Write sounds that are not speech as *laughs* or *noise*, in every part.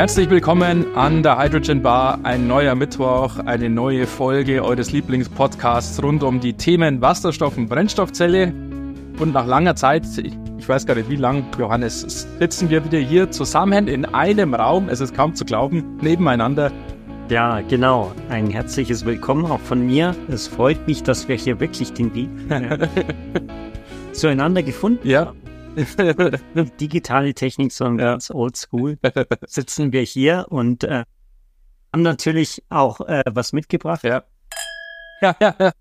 Herzlich willkommen an der Hydrogen Bar. Ein neuer Mittwoch, eine neue Folge eures Lieblingspodcasts rund um die Themen Wasserstoff und Brennstoffzelle. Und nach langer Zeit, ich weiß gar nicht wie lang, Johannes, sitzen wir wieder hier zusammen in einem Raum. Es ist kaum zu glauben, nebeneinander. Ja, genau. Ein herzliches Willkommen auch von mir. Es freut mich, dass wir hier wirklich den Weg *laughs* zueinander gefunden Ja, *laughs* digitale Technik, sondern Ja. ganz oldschool, sitzen wir hier und äh, haben natürlich auch äh, was mitgebracht. ja. Ja, ja, ja.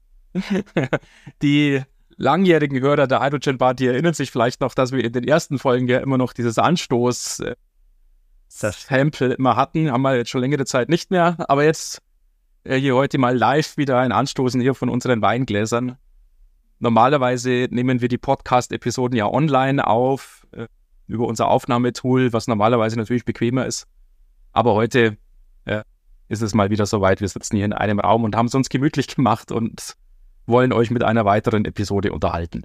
Die langjährigen Hörer der Hydrogen Bar, die erinnern sich vielleicht noch, dass wir in den ersten Folgen ja immer noch dieses Anstoß äh, Sample immer hatten, haben wir jetzt schon längere Zeit nicht mehr, aber jetzt äh, hier heute mal live wieder ein Anstoßen hier von unseren Weingläsern. Normalerweise nehmen wir die Podcast-Episoden ja online auf, äh, über unser Aufnahmetool, was normalerweise natürlich bequemer ist. Aber heute äh, ist es mal wieder soweit. Wir sitzen hier in einem Raum und haben es uns gemütlich gemacht und wollen euch mit einer weiteren Episode unterhalten.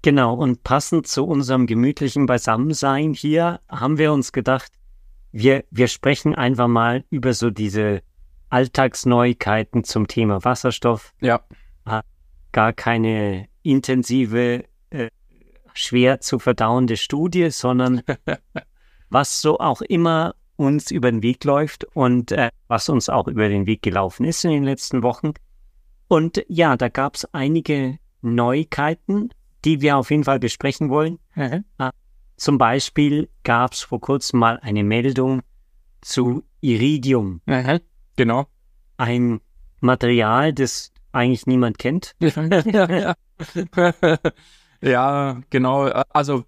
Genau, und passend zu unserem gemütlichen Beisammensein hier haben wir uns gedacht, wir, wir sprechen einfach mal über so diese Alltagsneuigkeiten zum Thema Wasserstoff. Ja, Gar keine intensive, äh, schwer zu verdauende Studie, sondern *laughs* was so auch immer uns über den Weg läuft und äh, was uns auch über den Weg gelaufen ist in den letzten Wochen. Und ja, da gab es einige Neuigkeiten, die wir auf jeden Fall besprechen wollen. Zum Beispiel gab es vor kurzem mal eine Meldung zu Iridium, genau. ein Material, das eigentlich niemand kennt. ja, *laughs* ja, genau. Also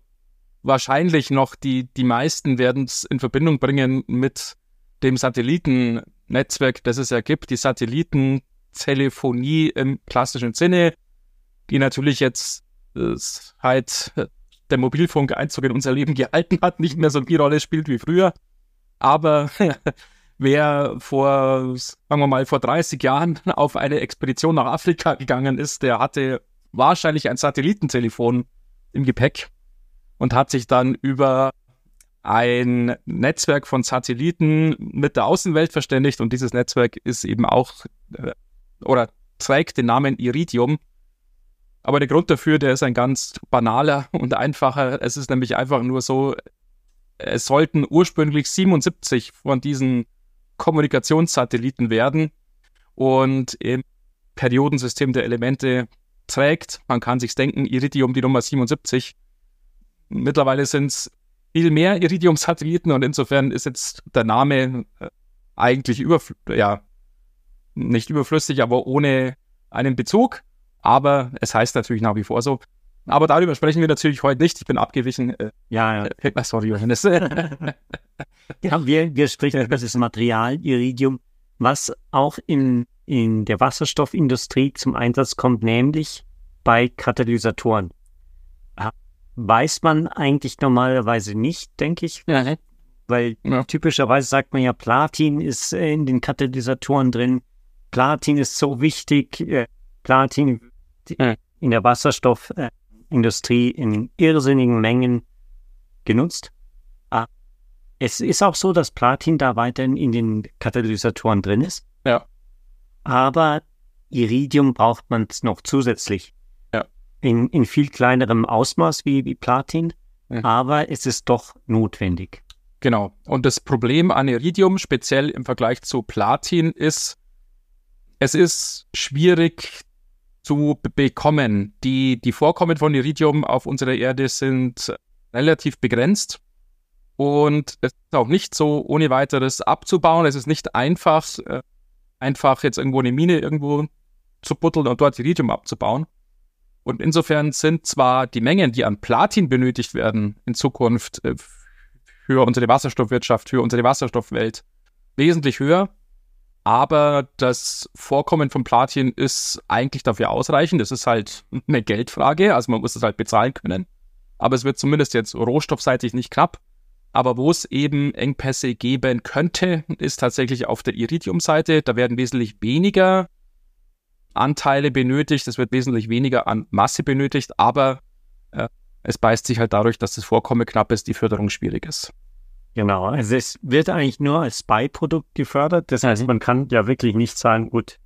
wahrscheinlich noch die, die meisten werden es in Verbindung bringen mit dem Satellitennetzwerk, das es ja gibt, die Satellitentelefonie im klassischen Sinne, die natürlich jetzt seit der Mobilfunk Einzug in unser Leben gehalten hat, nicht mehr so die Rolle spielt wie früher. Aber *laughs* wer vor, sagen wir mal, vor 30 Jahren *laughs* auf eine Expedition nach Afrika gegangen ist, der hatte wahrscheinlich ein Satellitentelefon im Gepäck und hat sich dann über ein Netzwerk von Satelliten mit der Außenwelt verständigt und dieses Netzwerk ist eben auch äh, oder trägt den Namen Iridium. Aber der Grund dafür, der ist ein ganz banaler und einfacher. Es ist nämlich einfach nur so, es sollten ursprünglich 77 von diesen Kommunikationssatelliten werden und im Periodensystem der Elemente trägt. Man kann sich denken, Iridium die Nummer 77. Mittlerweile sind es viel mehr Iridium-Satelliten und insofern ist jetzt der Name äh, eigentlich überfl ja, nicht überflüssig, aber ohne einen Bezug. Aber es heißt natürlich nach wie vor so. Aber darüber sprechen wir natürlich heute nicht. Ich bin abgewichen. Äh, Ja, ja. äh, sorry, Johannes. *laughs* Ja, wir, wir sprechen über das Material Iridium, was auch in, in der Wasserstoffindustrie zum Einsatz kommt, nämlich bei Katalysatoren. Weiß man eigentlich normalerweise nicht, denke ich, weil Ja. typischerweise sagt man ja, Platin ist äh, in den Katalysatoren drin. Platin ist so wichtig. äh, Platin Ja. in der Wasserstoffindustrie in irrsinnigen Mengen genutzt. Ah, Es ist auch so, dass Platin da weiterhin in den Katalysatoren drin ist. Ja. Aber Iridium braucht man noch zusätzlich. Ja. In, in viel kleinerem Ausmaß wie, wie Platin. Ja. Aber es ist doch notwendig. Genau. Und das Problem an Iridium, speziell im Vergleich zu Platin, ist, es ist schwierig zu be- bekommen. Die, die Vorkommen von Iridium auf unserer Erde sind relativ begrenzt. Und es ist auch nicht so ohne weiteres abzubauen. Es ist nicht einfach, äh, einfach jetzt irgendwo eine Mine irgendwo zu buddeln und dort Iridium abzubauen. Und insofern sind zwar die Mengen, die an Platin benötigt werden, in Zukunft äh, für unsere Wasserstoffwirtschaft, für unsere Wasserstoffwelt wesentlich höher. Aber das Vorkommen von Platin ist eigentlich dafür ausreichend. Das ist halt eine Geldfrage, also man muss es halt bezahlen können. Aber es wird zumindest jetzt rohstoffseitig nicht knapp. Aber wo es eben Engpässe geben könnte, ist tatsächlich auf der Iridium-Seite. Da werden wesentlich weniger Anteile benötigt, es wird wesentlich weniger an Masse benötigt, aber äh, es beißt sich halt dadurch, dass das Vorkommen knapp ist, die Förderung schwierig ist. Genau, also es wird eigentlich nur als Beiprodukt gefördert. Das heißt, mhm. man kann ja wirklich nicht sagen, gut,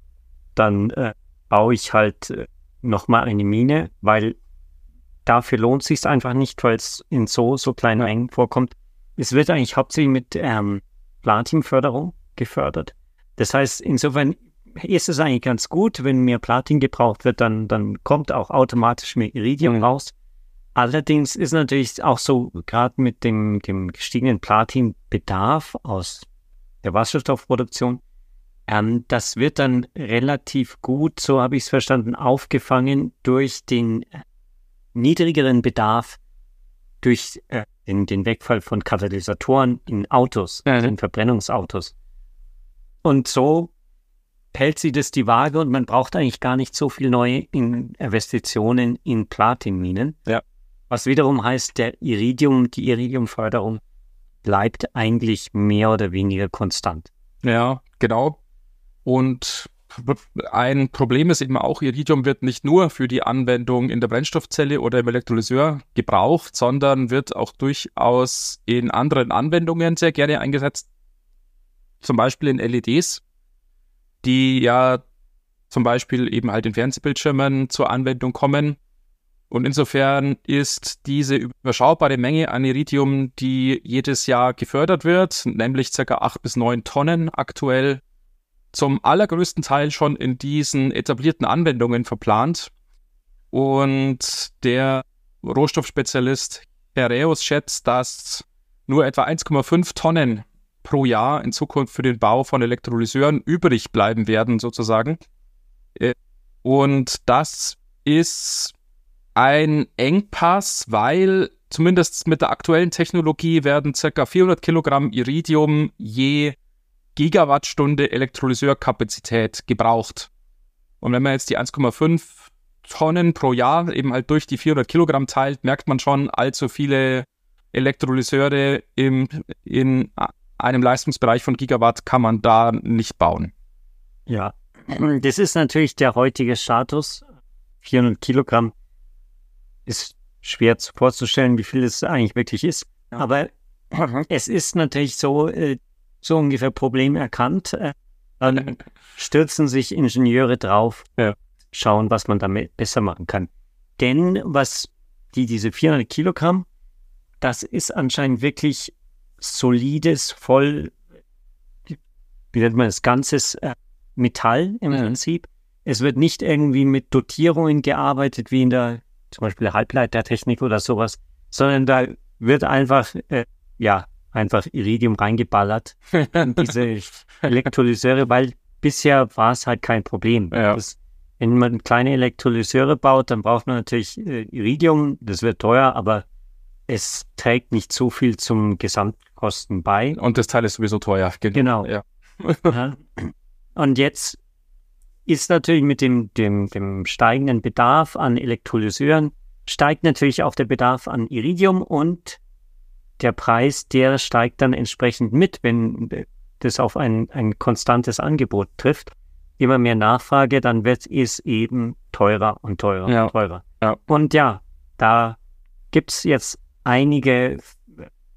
dann äh, baue ich halt äh, nochmal eine Mine, weil dafür lohnt sich einfach nicht, weil es in so, so kleinen Mengen vorkommt. Es wird eigentlich hauptsächlich mit ähm, Platinförderung gefördert. Das heißt, insofern ist es eigentlich ganz gut, wenn mehr Platin gebraucht wird, dann, dann kommt auch automatisch mehr Iridium raus. Allerdings ist natürlich auch so, gerade mit dem, dem gestiegenen Platinbedarf aus der Wasserstoffproduktion, ähm, das wird dann relativ gut, so habe ich es verstanden, aufgefangen durch den äh, niedrigeren Bedarf, durch äh, den, den, Wegfall von Katalysatoren in Autos, mhm. in Verbrennungsautos. Und so hält sie das die Waage und man braucht eigentlich gar nicht so viel neue Investitionen in Platinminen. Ja. Was wiederum heißt, der Iridium, die Iridiumförderung bleibt eigentlich mehr oder weniger konstant. Ja, genau. Und ein Problem ist eben auch, Iridium wird nicht nur für die Anwendung in der Brennstoffzelle oder im Elektrolyseur gebraucht, sondern wird auch durchaus in anderen Anwendungen sehr gerne eingesetzt. Zum Beispiel in LEDs, die ja zum Beispiel eben halt in Fernsehbildschirmen zur Anwendung kommen und insofern ist diese überschaubare Menge an Iridium, die jedes Jahr gefördert wird, nämlich ca. 8 bis 9 Tonnen aktuell, zum allergrößten Teil schon in diesen etablierten Anwendungen verplant. Und der Rohstoffspezialist Herreus schätzt, dass nur etwa 1,5 Tonnen pro Jahr in Zukunft für den Bau von Elektrolyseuren übrig bleiben werden, sozusagen. Äh, und das ist ein Engpass, weil zumindest mit der aktuellen Technologie werden ca. 400 Kilogramm Iridium je Gigawattstunde Elektrolyseurkapazität gebraucht. Und wenn man jetzt die 1,5 Tonnen pro Jahr eben halt durch die 400 Kilogramm teilt, merkt man schon, allzu viele Elektrolyseure im, in einem Leistungsbereich von Gigawatt kann man da nicht bauen. Ja, das ist natürlich der heutige Status. 400 Kilogramm ist schwer vorzustellen, wie viel es eigentlich wirklich ist. Aber *clears throat* es ist natürlich so, äh, so ungefähr Problem erkannt. Äh, dann *laughs* stürzen sich Ingenieure drauf, schauen, was man damit besser machen kann. Denn was die, diese 400 Kilogramm, das ist anscheinend wirklich solides, voll, wie nennt man das, ganzes äh, Metall im. Prinzip. Es wird nicht irgendwie mit Dotierungen gearbeitet, wie in der zum Beispiel Halbleitertechnik oder sowas, sondern da wird einfach, äh, ja, einfach Iridium reingeballert in *laughs* diese Elektrolyseure, weil bisher war es halt kein Problem. Ja. Das, wenn man kleine Elektrolyseure baut, dann braucht man natürlich äh, Iridium, das wird teuer, aber es trägt nicht so viel zum Gesamtkosten bei. Und das Teil ist sowieso teuer. Genau. Ja. ja. *laughs* Und jetzt ist natürlich mit dem, dem, dem steigenden Bedarf an Elektrolyseuren, steigt natürlich auch der Bedarf an Iridium und der Preis, der steigt dann entsprechend mit, wenn das auf ein, ein konstantes Angebot trifft. Immer mehr Nachfrage, dann wird es eben teurer und teurer ja. und teurer. Ja. Und ja, da gibt es jetzt einige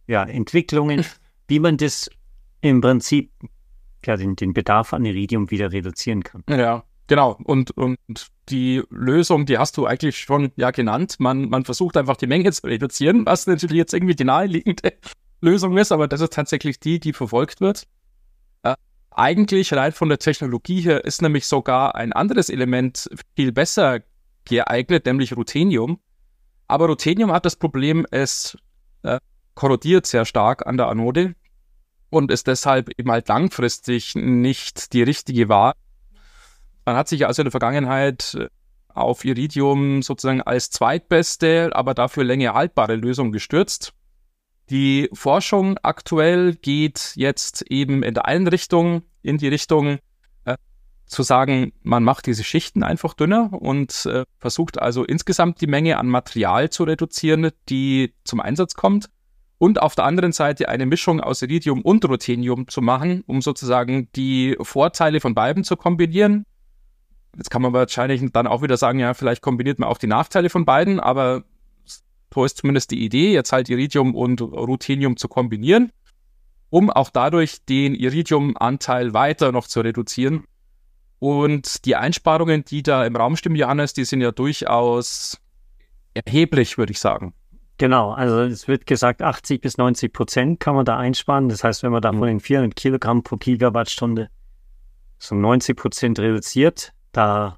ja, Entwicklungen, wie man das im Prinzip ja, den, den Bedarf an Iridium wieder reduzieren kann. Ja, genau. Und, und die Lösung, die hast du eigentlich schon ja genannt. Man, man versucht einfach die Menge *laughs* zu reduzieren, was natürlich jetzt irgendwie die naheliegende *laughs* Lösung ist, aber das ist tatsächlich die, die verfolgt wird. Äh, eigentlich rein von der Technologie her ist nämlich sogar ein anderes Element viel besser geeignet, nämlich Ruthenium. Aber Ruthenium hat das Problem, es äh, korrodiert sehr stark an der Anode und ist deshalb eben halt langfristig nicht die richtige Wahl. Man hat sich also in der Vergangenheit äh, auf Iridium sozusagen als zweitbeste, aber dafür länger haltbare Lösung gestürzt. Die Forschung aktuell geht jetzt eben in der einen Richtung, in die Richtung äh, zu sagen, man macht diese Schichten einfach dünner und äh, versucht also insgesamt die Menge an Material zu reduzieren, die zum Einsatz kommt und auf der anderen Seite eine Mischung aus Iridium und Ruthenium zu machen, um sozusagen die Vorteile von beiden zu kombinieren. Jetzt kann man wahrscheinlich dann auch wieder sagen, ja, vielleicht kombiniert man auch die Nachteile von beiden, aber so ist zumindest die Idee, jetzt halt Iridium und Ruthenium zu kombinieren. um auch dadurch den Iridiumanteil weiter noch zu reduzieren. Und die Einsparungen, die da im Raum stimmen, Johannes, die sind ja durchaus erheblich, würde ich sagen. Genau, also es wird gesagt, 80 bis 90 Prozent kann man da einsparen. Das heißt, wenn man da von den 400 Kilogramm pro Gigawattstunde so 90 Prozent reduziert, da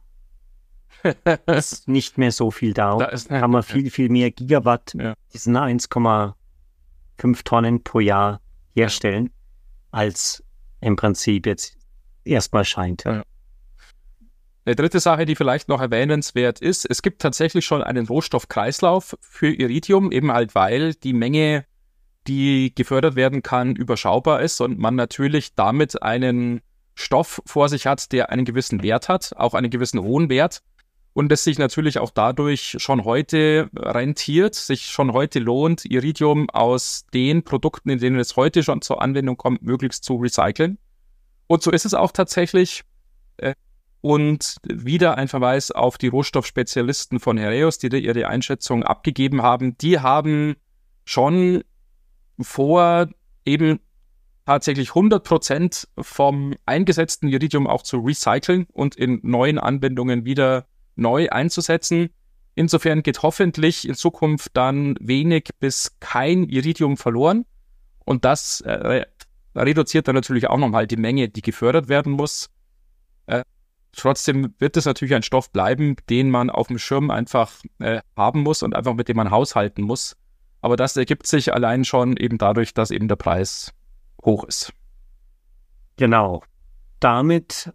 ist *laughs* nicht mehr so viel da. Da ist, kann man viel, viel mehr Gigawatt, ja. diesen 1,5 Tonnen pro Jahr herstellen, als im Prinzip jetzt erstmal scheint. Ja. Eine dritte Sache, die vielleicht noch erwähnenswert ist, es gibt tatsächlich schon einen Rohstoffkreislauf für Iridium, eben halt weil die Menge, die gefördert werden kann, überschaubar ist und man natürlich damit einen Stoff vor sich hat, der einen gewissen Wert hat, auch einen gewissen hohen Wert und es sich natürlich auch dadurch schon heute rentiert, sich schon heute lohnt, Iridium aus den Produkten, in denen es heute schon zur Anwendung kommt, möglichst zu recyceln. Und so ist es auch tatsächlich. Und wieder ein Verweis auf die Rohstoffspezialisten von Hereus, die da ihre Einschätzung abgegeben haben. Die haben schon vor, eben tatsächlich 100 Prozent vom eingesetzten Iridium auch zu recyceln und in neuen Anwendungen wieder neu einzusetzen. Insofern geht hoffentlich in Zukunft dann wenig bis kein Iridium verloren. Und das äh, reduziert dann natürlich auch nochmal die Menge, die gefördert werden muss. Äh, trotzdem wird es natürlich ein Stoff bleiben, den man auf dem Schirm einfach äh, haben muss und einfach mit dem man haushalten muss. Aber das ergibt sich allein schon eben dadurch, dass eben der Preis hoch ist. Genau. Damit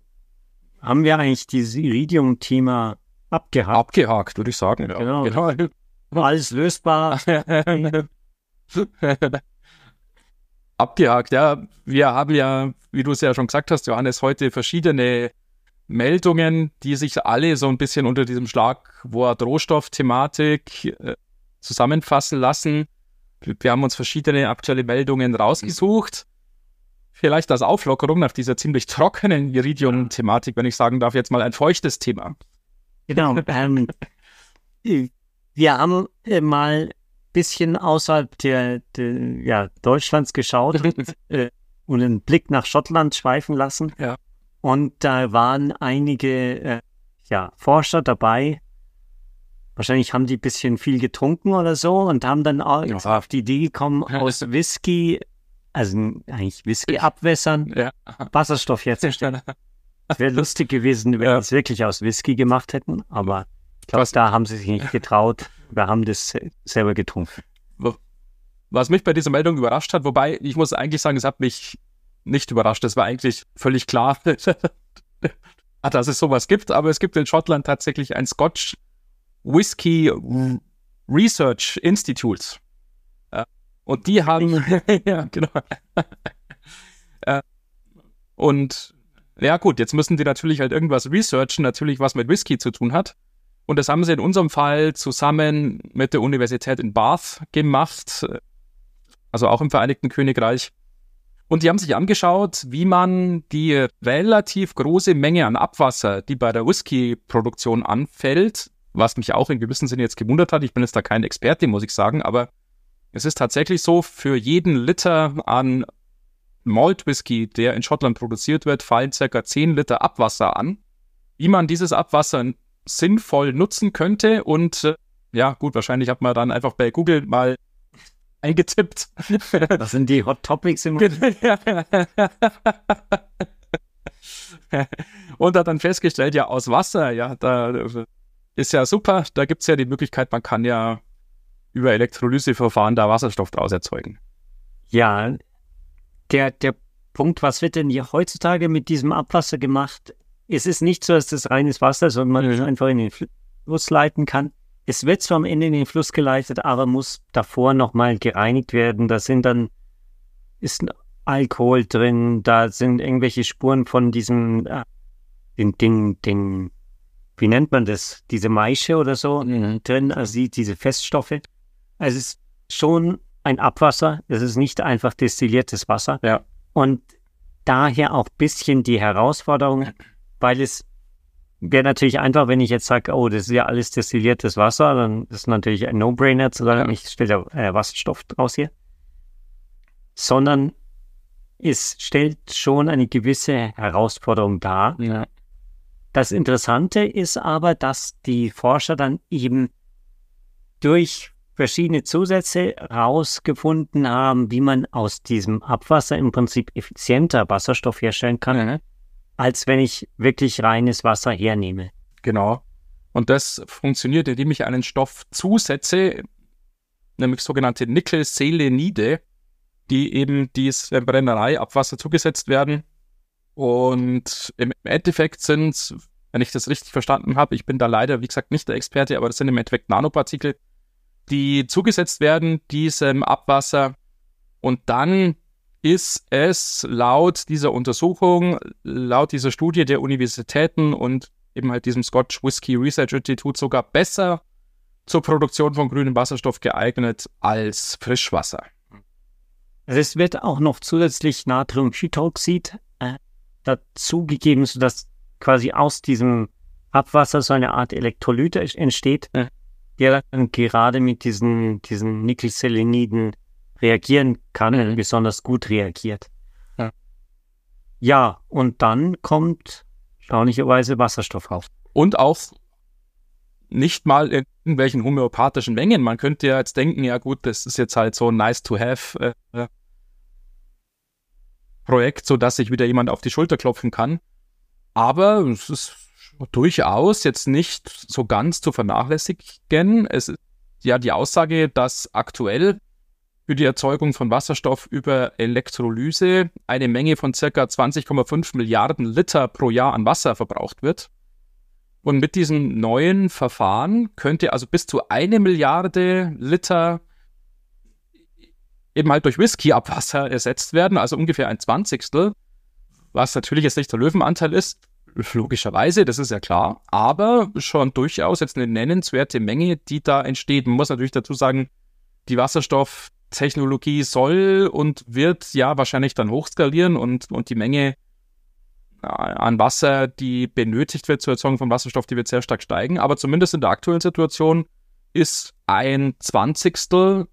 haben wir eigentlich dieses Iridium-Thema Abgehakt. Abgehakt, würde ich sagen. Ja. Genau. genau. *laughs* Alles lösbar. *laughs* Abgehakt, ja. Wir haben ja, wie du es ja schon gesagt hast, Johannes, heute verschiedene Meldungen, die sich alle so ein bisschen unter diesem Schlagwort Rohstoffthematik äh, zusammenfassen lassen. Wir haben uns verschiedene aktuelle Meldungen rausgesucht. Vielleicht als Auflockerung nach dieser ziemlich trockenen Iridium-Thematik, wenn ich sagen darf, jetzt mal ein feuchtes Thema. Genau. *laughs* Ähm, wir haben äh, mal ein bisschen außerhalb der, der ja, Deutschlands geschaut *laughs* äh, und einen Blick nach Schottland schweifen lassen. Ja. Und da waren einige äh, ja, Forscher dabei. Wahrscheinlich haben die ein bisschen viel getrunken oder so und haben dann auch ja. auf die Idee gekommen, aus Whisky, also eigentlich Whisky abwässern, ja. Wasserstoff herzustellen. Es wäre lustig gewesen, wenn ja. sie es wirklich aus Whisky gemacht hätten, aber ich glaube, da haben sie sich nicht getraut. Wir haben das selber getrunken. Was mich bei dieser Meldung überrascht hat, wobei ich muss eigentlich sagen, es hat mich nicht überrascht. Es war eigentlich völlig klar, *laughs* dass es sowas gibt, aber es gibt in Schottland tatsächlich ein Scotch Whisky Research Institute. Und die haben, *laughs* ja, genau. *laughs* Und ja gut, jetzt müssen die natürlich halt irgendwas researchen, natürlich was mit Whisky zu tun hat. Und das haben sie in unserem Fall zusammen mit der Universität in Bath gemacht, also auch im Vereinigten Königreich. Und die haben sich angeschaut, wie man die relativ große Menge an Abwasser, die bei der Whisky-Produktion anfällt, was mich auch in gewissem Sinne jetzt gewundert hat, ich bin jetzt da kein Experte, muss ich sagen, aber es ist tatsächlich so, für jeden Liter an Malt Whisky, der in Schottland produziert wird, fallen circa 10 Liter Abwasser an. Wie man dieses Abwasser sinnvoll nutzen könnte und äh, ja, gut, wahrscheinlich hat man dann einfach bei Google mal eingetippt. Das sind die Hot Topics im *laughs* Und hat dann festgestellt, ja, aus Wasser, ja, da ist ja super, da gibt es ja die Möglichkeit, man kann ja über Elektrolyseverfahren da Wasserstoff draus erzeugen. Ja, der, der Punkt, was wird denn hier heutzutage mit diesem Abwasser gemacht? Es ist nicht so, dass das reines Wasser, sondern man es einfach in den Fluss leiten kann. Es wird zwar am Ende in den Fluss geleitet, aber muss davor nochmal gereinigt werden. Da sind dann, ist Alkohol drin, da sind irgendwelche Spuren von diesem, äh, den, den, den, wie nennt man das? Diese Maische oder so mhm. drin, also die, diese Feststoffe. Also es ist schon ein Abwasser. Es ist nicht einfach destilliertes Wasser. Ja. Und daher auch ein bisschen die Herausforderung, weil es wäre natürlich einfach, wenn ich jetzt sage, oh, das ist ja alles destilliertes Wasser, dann ist natürlich ein No-Brainer zu sagen, ja. ich stelle äh, Wasserstoff draus hier. Sondern es stellt schon eine gewisse Herausforderung dar. Ja. Das Interessante ist aber, dass die Forscher dann eben durch verschiedene Zusätze herausgefunden haben, wie man aus diesem Abwasser im Prinzip effizienter Wasserstoff herstellen kann, Mhm. Als wenn ich wirklich reines Wasser hernehme. Genau. Und das funktioniert, indem ich einen Stoff zusetze, nämlich sogenannte Nickelselenide, die eben dieser Brennerei Abwasser zugesetzt werden. Und im Endeffekt sind, wenn ich das richtig verstanden habe, ich bin da leider, wie gesagt, nicht der Experte, aber das sind im Endeffekt Nanopartikel, die zugesetzt werden, diesem Abwasser. Und dann ist es laut dieser Untersuchung, laut dieser Studie der Universitäten und eben halt diesem Scotch Whisky Research Institute sogar besser zur Produktion von grünem Wasserstoff geeignet als Frischwasser. Also es wird auch noch zusätzlich Natriumhydroxid äh, dazugegeben, sodass quasi aus diesem Abwasser so eine Art Elektrolyt entsteht, Ja. der dann gerade mit diesen, diesen Nickelseleniden reagieren kann Mhm. besonders gut reagiert. Ja. Ja, und dann kommt erstaunlicherweise Wasserstoff raus. Und auch nicht mal in irgendwelchen homöopathischen Mengen. Man könnte ja jetzt denken, ja gut, das ist jetzt halt so ein nice to have äh, Projekt, so dass sich wieder jemand auf die Schulter klopfen kann. Aber es ist durchaus jetzt nicht so ganz zu vernachlässigen. Es ist ja die Aussage, dass aktuell für die Erzeugung von Wasserstoff über Elektrolyse eine Menge von circa 20,5 Milliarden Liter pro Jahr an Wasser verbraucht wird. Und mit diesem neuen Verfahren könnte also bis zu eine Milliarde Liter eben halt durch Whisky-Abwasser ersetzt werden, also ungefähr ein Zwanzigstel, was natürlich jetzt nicht der Löwenanteil ist, logischerweise, das ist ja klar, aber schon durchaus jetzt eine nennenswerte Menge, die da entsteht. Man muss natürlich dazu sagen, die Wasserstofftechnologie soll und wird ja wahrscheinlich dann hochskalieren und, und die Menge an Wasser, die benötigt wird zur Erzeugung von Wasserstoff, die wird sehr stark steigen. Aber zumindest in der aktuellen Situation ist ein Zwanzigstel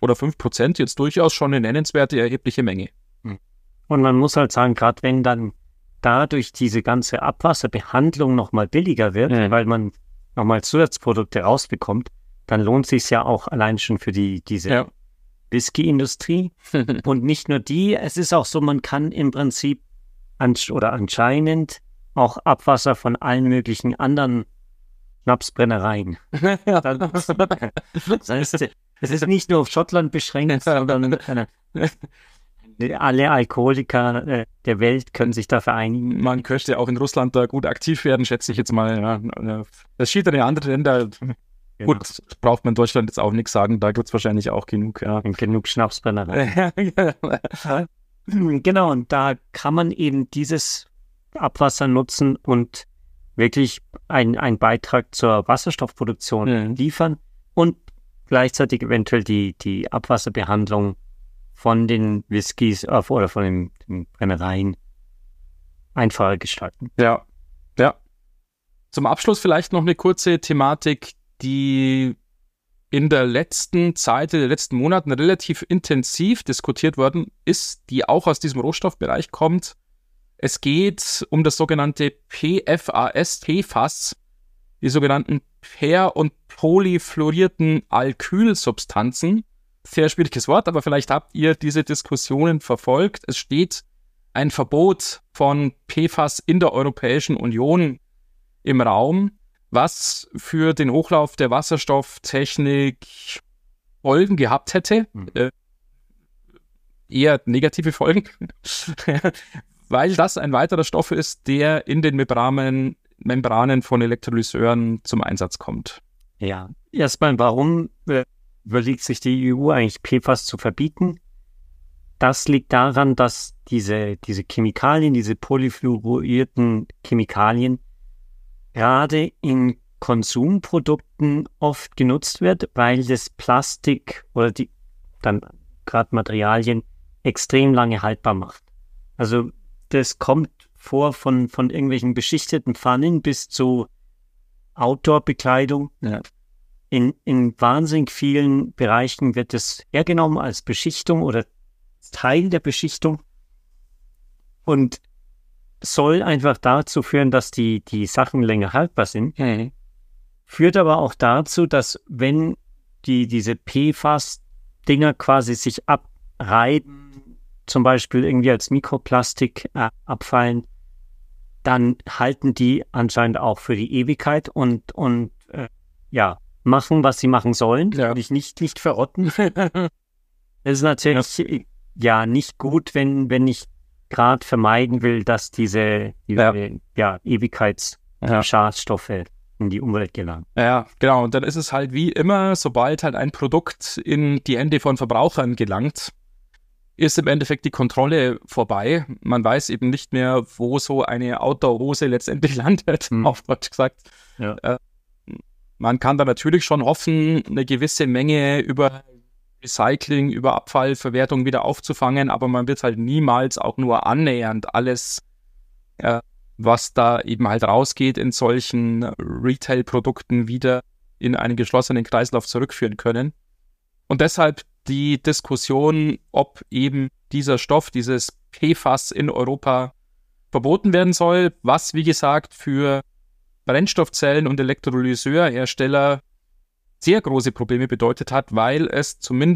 oder fünf Prozent jetzt durchaus schon eine nennenswerte, erhebliche Menge. Und man muss halt sagen, gerade wenn dann dadurch diese ganze Abwasserbehandlung nochmal billiger wird, Mhm. weil man nochmal Zusatzprodukte rausbekommt, dann lohnt sich ja auch allein schon für die, diese Ja. Whisky-Industrie. *laughs* Und nicht nur die, es ist auch so, man kann im Prinzip ansch oder anscheinend auch Abwasser von allen möglichen anderen Schnapsbrennereien. Dann, *laughs* das heißt, es ist nicht nur auf Schottland beschränkt, *laughs* sondern äh, alle Alkoholiker äh, der Welt können sich da vereinigen. Man könnte auch in Russland da gut aktiv werden, schätze ich jetzt mal. Ja. Das steht in den anderen Ländern. Genau. Gut, braucht man in Deutschland jetzt auch nichts sagen, da gibt es wahrscheinlich auch genug. Ja. Und genug Schnapsbrennereien. *laughs* *laughs* Genau, und da kann man eben dieses Abwasser nutzen und wirklich ein- einen Beitrag zur Wasserstoffproduktion Mhm. liefern und gleichzeitig eventuell die, die Abwasserbehandlung von den Whiskys äh, oder von den, den Brennereien einfacher gestalten. Ja, ja. Zum Abschluss vielleicht noch eine kurze Thematik, die in der letzten Zeit, in den letzten Monaten relativ intensiv diskutiert worden ist, die auch aus diesem Rohstoffbereich kommt. Es geht um das sogenannte PFAS, PFAS, die sogenannten per- und polyfluorierten Alkylsubstanzen. Sehr schwieriges Wort, aber vielleicht habt ihr diese Diskussionen verfolgt. Es steht ein Verbot von PFAS in der Europäischen Union im Raum, was für den Hochlauf der Wasserstofftechnik Folgen gehabt hätte. Mhm. Äh, eher negative Folgen, *laughs* weil das ein weiterer Stoff ist, der in den Membranen, Membranen von Elektrolyseuren zum Einsatz kommt. Ja, erstmal, warum äh, überlegt sich die EU eigentlich PFAS zu verbieten? Das liegt daran, dass diese, diese Chemikalien, diese polyfluorierten Chemikalien, gerade in Konsumprodukten oft genutzt wird, weil das Plastik oder die dann gerade Materialien extrem lange haltbar macht. Also das kommt vor von, von irgendwelchen beschichteten Pfannen bis zu Outdoor-Bekleidung. Ja. In, in wahnsinnig vielen Bereichen wird es hergenommen als Beschichtung oder Teil der Beschichtung und soll einfach dazu führen, dass die, die Sachen länger haltbar sind. Mhm. Führt aber auch dazu, dass wenn die, diese PFAS-Dinger quasi sich abreiben, zum Beispiel irgendwie als Mikroplastik äh, abfallen, dann halten die anscheinend auch für die Ewigkeit und, und äh, ja, machen, was sie machen sollen, Ja. nämlich nicht, nicht verrotten. *laughs* Es ist natürlich ja. ja nicht gut, wenn, wenn ich gerade vermeiden will, dass diese, diese Ja. ja. Ewigkeitsschadstoffe in die Umwelt gelangen. Ja, genau. Und dann ist es halt wie immer, sobald halt ein Produkt in die Hände von Verbrauchern gelangt, ist im Endeffekt die Kontrolle vorbei. Man weiß eben nicht mehr, wo so eine Outdoor-Hose letztendlich *laughs* landet, Hm. auf Deutsch gesagt. Ja. Äh, man kann da natürlich schon hoffen, eine gewisse Menge über Recycling, über Abfallverwertung wieder aufzufangen, aber man wird halt niemals auch nur annähernd alles, äh, was da eben halt rausgeht, in solchen Retail-Produkten wieder in einen geschlossenen Kreislauf zurückführen können. Und deshalb die Diskussion, ob eben dieser Stoff, dieses PFAS in Europa verboten werden soll, was wie gesagt für Brennstoffzellen und Elektrolyseurhersteller sehr große Probleme bedeutet hat, weil es zumindest